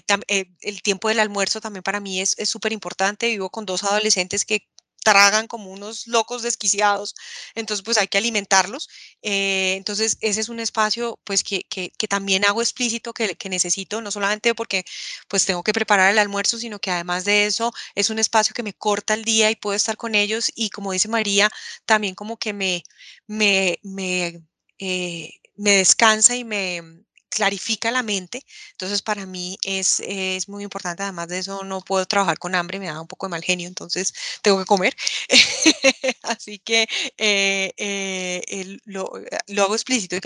el tiempo del almuerzo también para mí es súper importante. Vivo con dos adolescentes que tragan como unos locos desquiciados, entonces pues hay que alimentarlos. Eh, entonces ese es un espacio pues que, que, también hago explícito que, que, necesito, no solamente porque pues tengo que preparar el almuerzo, sino que además de eso es un espacio que me corta el día y puedo estar con ellos y como dice María, también como que me, me, me, eh, me descansa y me, clarifica la mente. Entonces, para mí es, es, muy importante. Además de eso, no puedo trabajar con hambre, me da un poco de mal genio, entonces tengo que comer. Así que eh, eh, lo, lo, hago explícito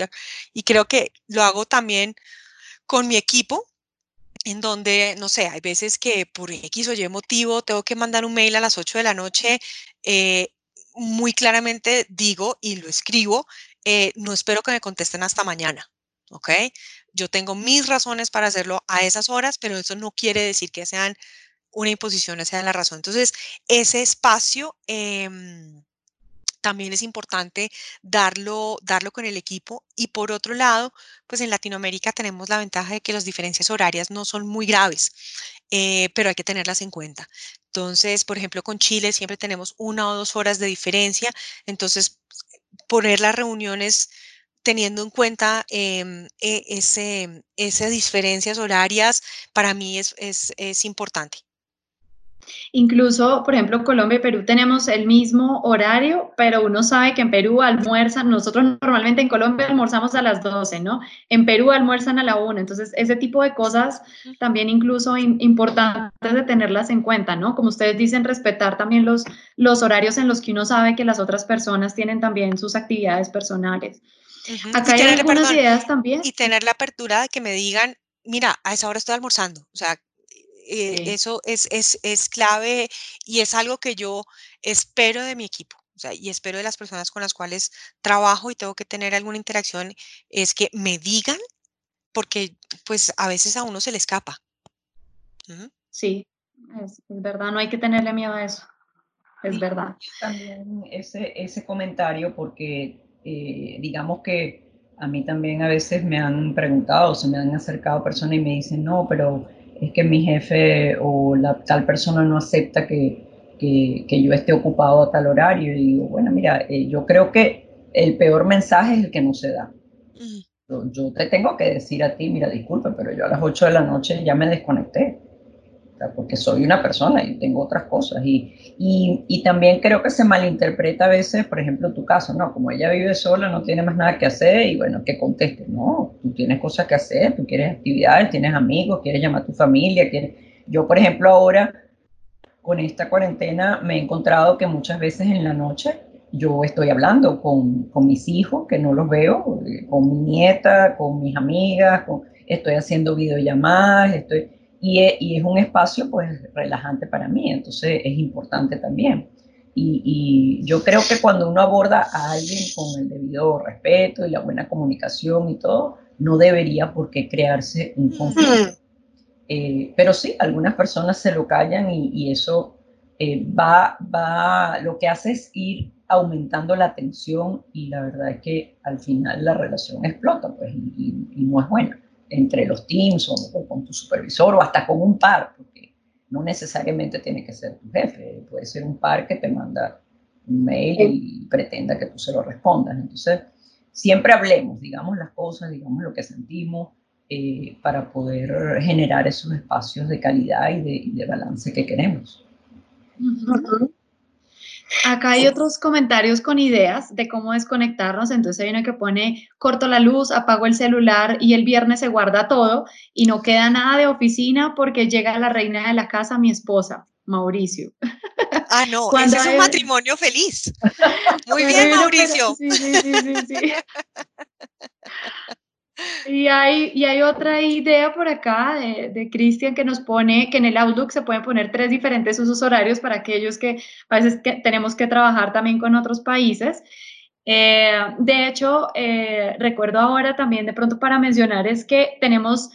y creo que lo hago también con mi equipo. En donde, no sé, hay veces que por X o Y motivo tengo que mandar un mail a las 8 de la noche. Eh, muy claramente digo y lo escribo, no espero que me contesten hasta mañana ¿ok? Yo tengo mis razones para hacerlo a esas horas, pero eso no quiere decir que sean una imposición, esa es la razón. Entonces, ese espacio eh, también es importante darlo, darlo con el equipo. Y por otro lado, pues en Latinoamérica tenemos la ventaja de que las diferencias horarias no son muy graves. eh, pero hay que tenerlas en cuenta. Entonces, por ejemplo, con Chile siempre tenemos una o dos horas de diferencia, entonces poner las reuniones teniendo en cuenta em, e, ese, esas diferencias horarias, para mí es, es, es importante. Incluso, por ejemplo, Colombia y Perú tenemos el mismo horario, pero uno sabe que en Perú almuerzan, nosotros normalmente en Colombia almorzamos a las 12, ¿no? En Perú almuerzan a la 1, entonces ese tipo de cosas también incluso importantes de tenerlas en cuenta, ¿no? Como ustedes dicen, respetar también los, los horarios en los que uno sabe que las otras personas tienen también sus actividades personales. Acá hay algunas ideas también. Y tener la apertura de que me digan, mira, a esa hora estoy almorzando, o sea, eh, eso es, es, es, clave y es algo que yo espero de mi equipo. O sea, y espero de las personas con las cuales trabajo y tengo que tener alguna interacción, es que me digan, porque pues a veces a uno se le escapa. Sí, es, verdad, no hay que tenerle miedo a eso. Es verdad. También ese, ese comentario, porque eh, digamos que a mí también a veces me han preguntado, se me han acercado personas y me dicen, no, pero es que mi jefe o la tal persona no acepta que, que, yo esté ocupado a tal horario. Y digo, bueno, mira, eh, yo creo que el peor mensaje es el que no se da. Yo, yo, te tengo que decir a ti, mira, disculpa, pero yo a las 8 de la noche ya me desconecté porque soy una persona y tengo otras cosas. Y, y, también creo que se malinterpreta a veces, por ejemplo, tu caso, ¿no? Como ella vive sola, no tiene más nada que hacer y bueno, que conteste, no, tú tienes cosas que hacer, tú quieres actividades, tienes amigos, quieres llamar a tu familia, quieres... Yo, por ejemplo, ahora con esta cuarentena me he encontrado que muchas veces en la noche yo estoy hablando con, con mis hijos, que no los veo, con mi nieta, con mis amigas, con, estoy haciendo videollamadas, estoy e, y, es un espacio pues relajante para mí, entonces es importante también. Y, yo creo que cuando uno aborda a alguien con el debido respeto y la buena comunicación y todo, no debería por qué crearse un conflicto. Eh, pero sí, algunas personas se lo callan y, eso eh, va, va, lo que hace es ir aumentando la tensión y la verdad es que al final la relación explota pues, y, y no es buena entre los teams o, con tu supervisor o hasta con un par, porque no necesariamente tiene que ser tu jefe, puede ser un par que te manda un mail y pretenda que tú se lo respondas. Entonces, siempre hablemos, digamos las cosas, digamos lo que sentimos, eh, para poder generar esos espacios de calidad y de, balance que queremos. Acá hay otros comentarios con ideas de cómo desconectarnos. Entonces hay uno que pone, corto la luz, apago el celular y el viernes se guarda todo y no queda nada de oficina porque llega la reina de la casa, mi esposa, Mauricio. Ah, no, ese es un matrimonio feliz. Muy bien, Mauricio. sí, sí, sí, sí. Y hay, y hay otra idea por acá de, de Cristian que nos pone que en el Outlook se pueden poner tres diferentes usos horarios para aquellos que a veces que tenemos que trabajar también con otros países. Eh, de hecho, eh, recuerdo ahora también de pronto para mencionar es que tenemos,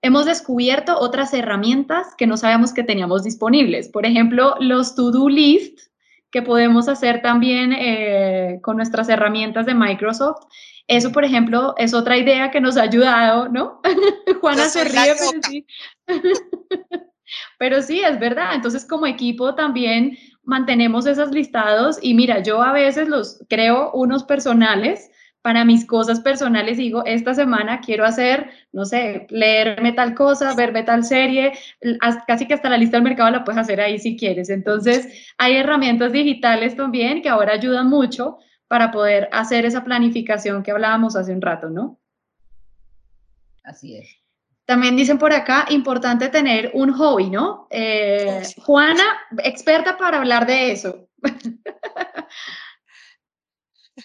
hemos descubierto otras herramientas que no sabíamos que teníamos disponibles. Por ejemplo, los to-do list que podemos hacer también eh, con nuestras herramientas de Microsoft eso, por ejemplo, es otra idea que nos ha ayudado, ¿no? Juana se ríe, pero sí. pero sí, es verdad. Entonces, como equipo también mantenemos esos listados y mira, yo a veces los creo unos personales para mis cosas personales digo, esta semana quiero hacer, no sé, leerme tal cosa, verme tal serie, casi que hasta la lista del mercado la puedes hacer ahí si quieres. Entonces, hay herramientas digitales también que ahora ayudan mucho para poder hacer esa planificación que hablábamos hace un rato, ¿no? Así es. También dicen por acá, importante tener un hobby, ¿no? Eh, Juana, experta para hablar de eso.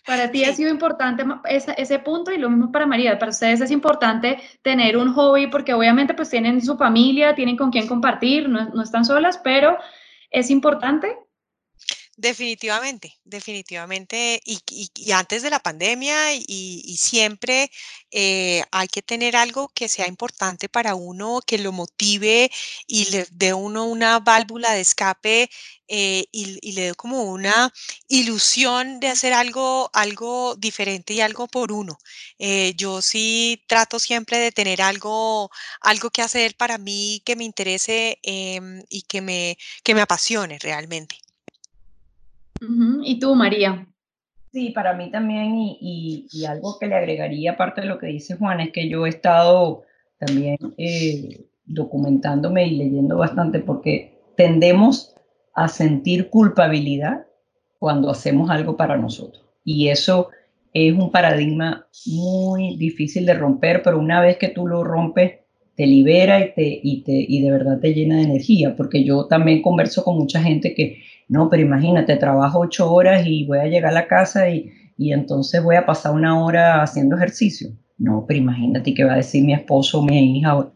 para ti ha sido importante ese, punto y lo mismo para María. Para ustedes es importante tener un hobby porque obviamente pues tienen su familia, tienen con quién compartir, no, no están solas, pero es importante Definitivamente, definitivamente. Y, antes de la pandemia y, siempre eh, hay que tener algo que sea importante para uno, que lo motive y le dé uno una válvula de escape eh, y, le dé como una ilusión de hacer algo, algo diferente y algo por uno. Eh, yo sí trato siempre de tener algo, algo que hacer para mí que me interese em, y que me, que me apasione realmente. ¿Y tú, María? Sí, para mí también, y, algo que le agregaría, aparte de lo que dice Juan, es que yo he estado también eh, documentándome y leyendo bastante porque tendemos a sentir culpabilidad cuando hacemos algo para nosotros. Y eso es un paradigma muy difícil de romper, pero una vez que tú lo rompes, te libera y, te, y, te, y de verdad te llena de energía, porque yo también converso con mucha gente que no, pero imagínate, trabajo ocho horas y voy a llegar a la casa y, entonces voy a pasar una hora haciendo ejercicio. No, pero imagínate qué va a decir mi esposo o mi hija.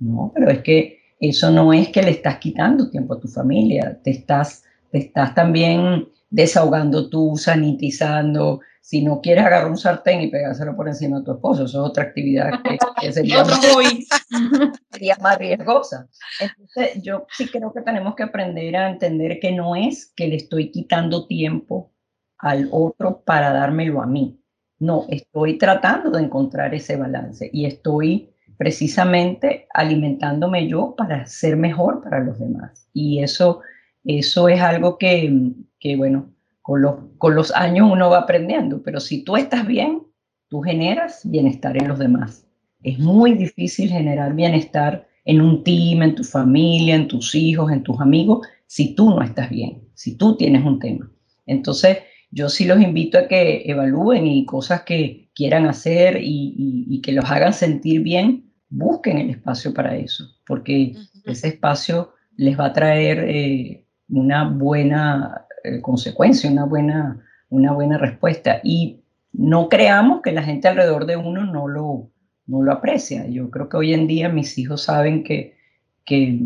No, pero es que eso no es que le estás quitando tiempo a tu familia, te estás, te estás también desahogando tú, sanitizando. Si no quieres agarrar un sartén y pegárselo por encima de tu esposo, eso es otra actividad que, sería, sería más riesgosa. Entonces, yo sí creo que tenemos que aprender a entender que no es que le estoy quitando tiempo al otro para dármelo a mí. No, estoy tratando de encontrar ese balance y estoy precisamente alimentándome yo para ser mejor para los demás. Y eso, eso es algo que, que bueno, con los, con los años uno va aprendiendo, pero si tú estás bien, tú generas bienestar en los demás. Es muy difícil generar bienestar en un team, en tu familia, en tus hijos, en tus amigos, si tú no estás bien, si tú tienes un tema. Entonces, yo sí los invito a que evalúen y cosas que quieran hacer y, que los hagan sentir bien, busquen el espacio para eso, porque ese espacio les va a traer eh, una buena eh, consecuencia, una buena, una buena respuesta. Y no creamos que la gente alrededor de uno no lo, no lo aprecia. Yo creo que hoy en día mis hijos saben que, que,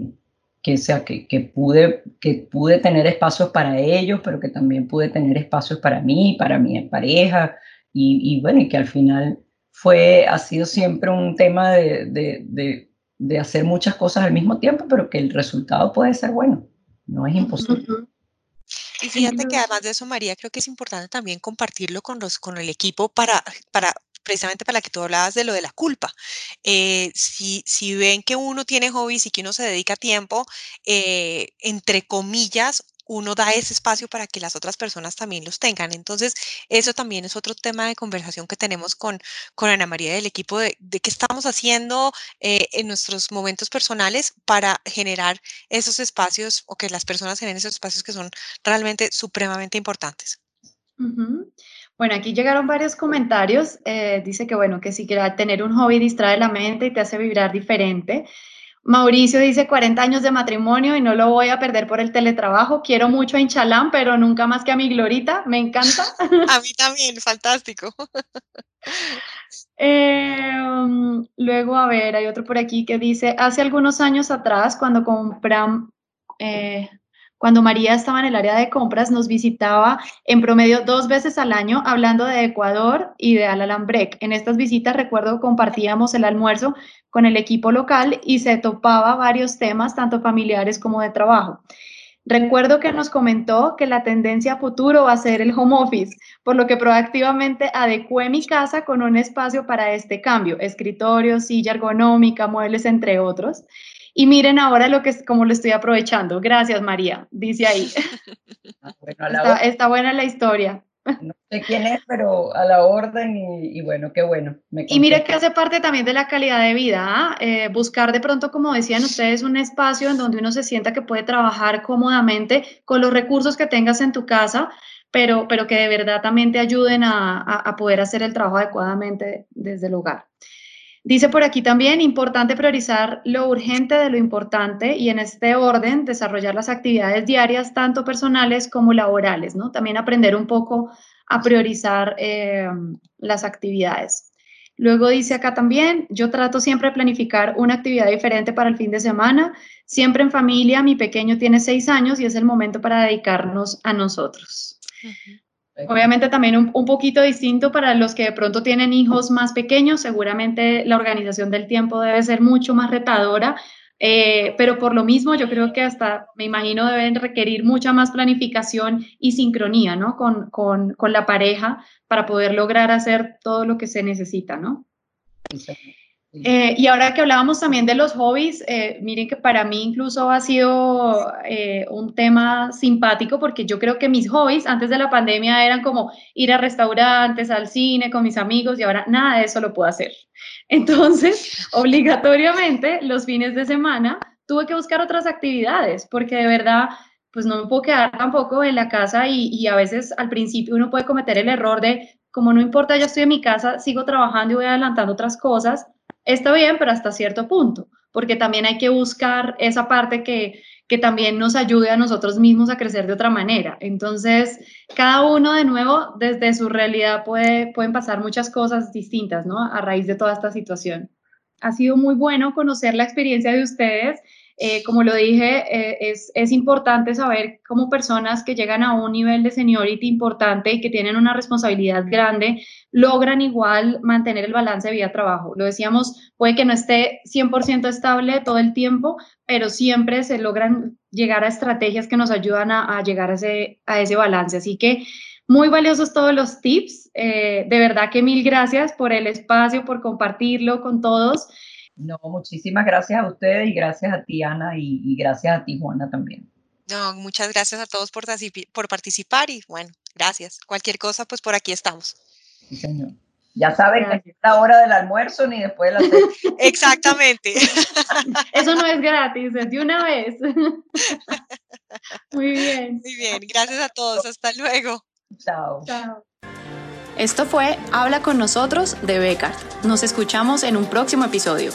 que, sea, que, que, pude, que pude tener espacios para ellos, pero que también pude tener espacios para mí, para mi pareja, y, y bueno, y que al final fue, ha sido siempre un tema de, de, de, de, hacer muchas cosas al mismo tiempo, pero que el resultado puede ser bueno, no es imposible. Y fíjate que además de eso, María, creo que es importante también compartirlo con, los, con el equipo para, para precisamente para la que tú hablabas de lo de la culpa. Eh, si, si, ven que uno tiene hobbies y que uno se dedica tiempo, eh, entre comillas, uno da ese espacio para que las otras personas también los tengan. Entonces, eso también es otro tema de conversación que tenemos con, con Ana María del equipo de, qué estamos haciendo eh, en nuestros momentos personales para generar esos espacios o que las personas generen esos espacios que son realmente supremamente importantes. Bueno, aquí llegaron varios comentarios. Eh, dice que, bueno, que si quiera tener un hobby distrae la mente y te hace vibrar diferente. Mauricio dice 40 años de matrimonio y no lo voy a perder por el teletrabajo. Quiero mucho a Inchalán, pero nunca más que a mi Glorita. Me encanta. a mí también, fantástico. Em, luego, a ver, hay otro por aquí que dice, hace algunos años atrás, cuando compran, eh, cuando María estaba en el área de compras, nos visitaba en promedio dos veces al año hablando de Ecuador y de Alalambrec. En estas visitas, recuerdo, compartíamos el almuerzo con el equipo local y se topaba varios temas, tanto familiares como de trabajo. Recuerdo que nos comentó que la tendencia futuro va a ser el home office, por lo que proactivamente adecué mi casa con un espacio para este cambio, escritorio, silla ergonómica, muebles, entre otros. Y miren ahora lo que es, cómo lo estoy aprovechando. Gracias, María, dice ahí. Ah, está, buena la historia. No sé quién es, pero a la orden y, bueno, qué bueno. y mire que hace parte también de la calidad de vida, ¿ah? eh, buscar de pronto, como decían ustedes, un espacio en donde uno se sienta que puede trabajar cómodamente con los recursos que tengas en tu casa, pero, pero que de verdad también te ayuden a, a poder hacer el trabajo adecuadamente desde el hogar. Dice por aquí también, importante priorizar lo urgente de lo importante y en este orden desarrollar las actividades diarias, tanto personales como laborales, ¿no? También aprender un poco a priorizar eh, las actividades. Luego dice acá también, yo trato siempre de planificar una actividad diferente para el fin de semana, siempre en familia, mi pequeño tiene seis años y es el momento para dedicarnos a nosotros. Obviamente también un, poquito distinto para los que de pronto tienen hijos más pequeños, seguramente la organización del tiempo debe ser mucho más retadora, eh, pero por lo mismo yo creo que hasta, me imagino, deben requerir mucha más planificación y sincronía, ¿no? Con, con, con la pareja para poder lograr hacer todo lo que se necesita, ¿no? Eh, y ahora que hablábamos también de los hobbies, eh, miren que para mí incluso ha sido eh, un tema simpático porque yo creo que mis hobbies antes de la pandemia eran como ir a restaurantes, al cine con mis amigos y ahora nada de eso lo puedo hacer. Entonces, obligatoriamente los fines de semana tuve que buscar otras actividades porque de verdad pues no me puedo quedar tampoco en la casa y, y a veces al principio uno puede cometer el error de como no importa, ya estoy en mi casa, sigo trabajando y voy adelantando otras cosas está bien, pero hasta cierto punto, porque también hay que buscar esa parte que, que también nos ayude a nosotros mismos a crecer de otra manera. Entonces, cada uno de nuevo, desde su realidad, puede, pueden pasar muchas cosas distintas, ¿no? A raíz de toda esta situación. Ha sido muy bueno conocer la experiencia de ustedes eh, como lo dije, eh, es, importante saber cómo personas que llegan a un nivel de seniority importante y que tienen una responsabilidad grande, logran igual mantener el balance de vida-trabajo. Lo decíamos, puede que no esté 100% estable todo el tiempo, pero siempre se logran llegar a estrategias que nos ayudan a, a llegar a ese, a ese balance. Así que muy valiosos todos los tips. Eh, de verdad que mil gracias por el espacio, por compartirlo con todos. No, muchísimas gracias a ustedes y gracias a ti, Ana, y, gracias a ti, Juana, también. No, muchas gracias a todos por, por participar y bueno, gracias. Cualquier cosa, pues por aquí estamos. Sí, señor. Ya saben que es la hora del almuerzo ni después de la cena. Exactamente. Eso no es gratis, es de una vez. Muy bien. Muy bien, gracias a todos. Hasta luego. Chao. Chao. Esto fue Habla con nosotros de Becar. Nos escuchamos en un próximo episodio.